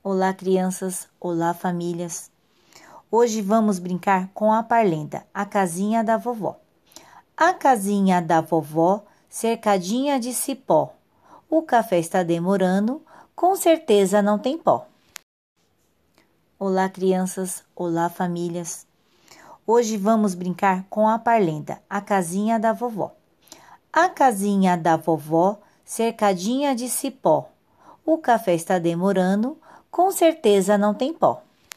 Olá, crianças! Olá, famílias! Hoje vamos brincar com a parlenda, a casinha da vovó. A casinha da vovó, cercadinha de cipó. O café está demorando, com certeza não tem pó. Olá, crianças! Olá, famílias! Hoje vamos brincar com a parlenda, a casinha da vovó. A casinha da vovó, cercadinha de cipó. O café está demorando, com certeza não tem pó.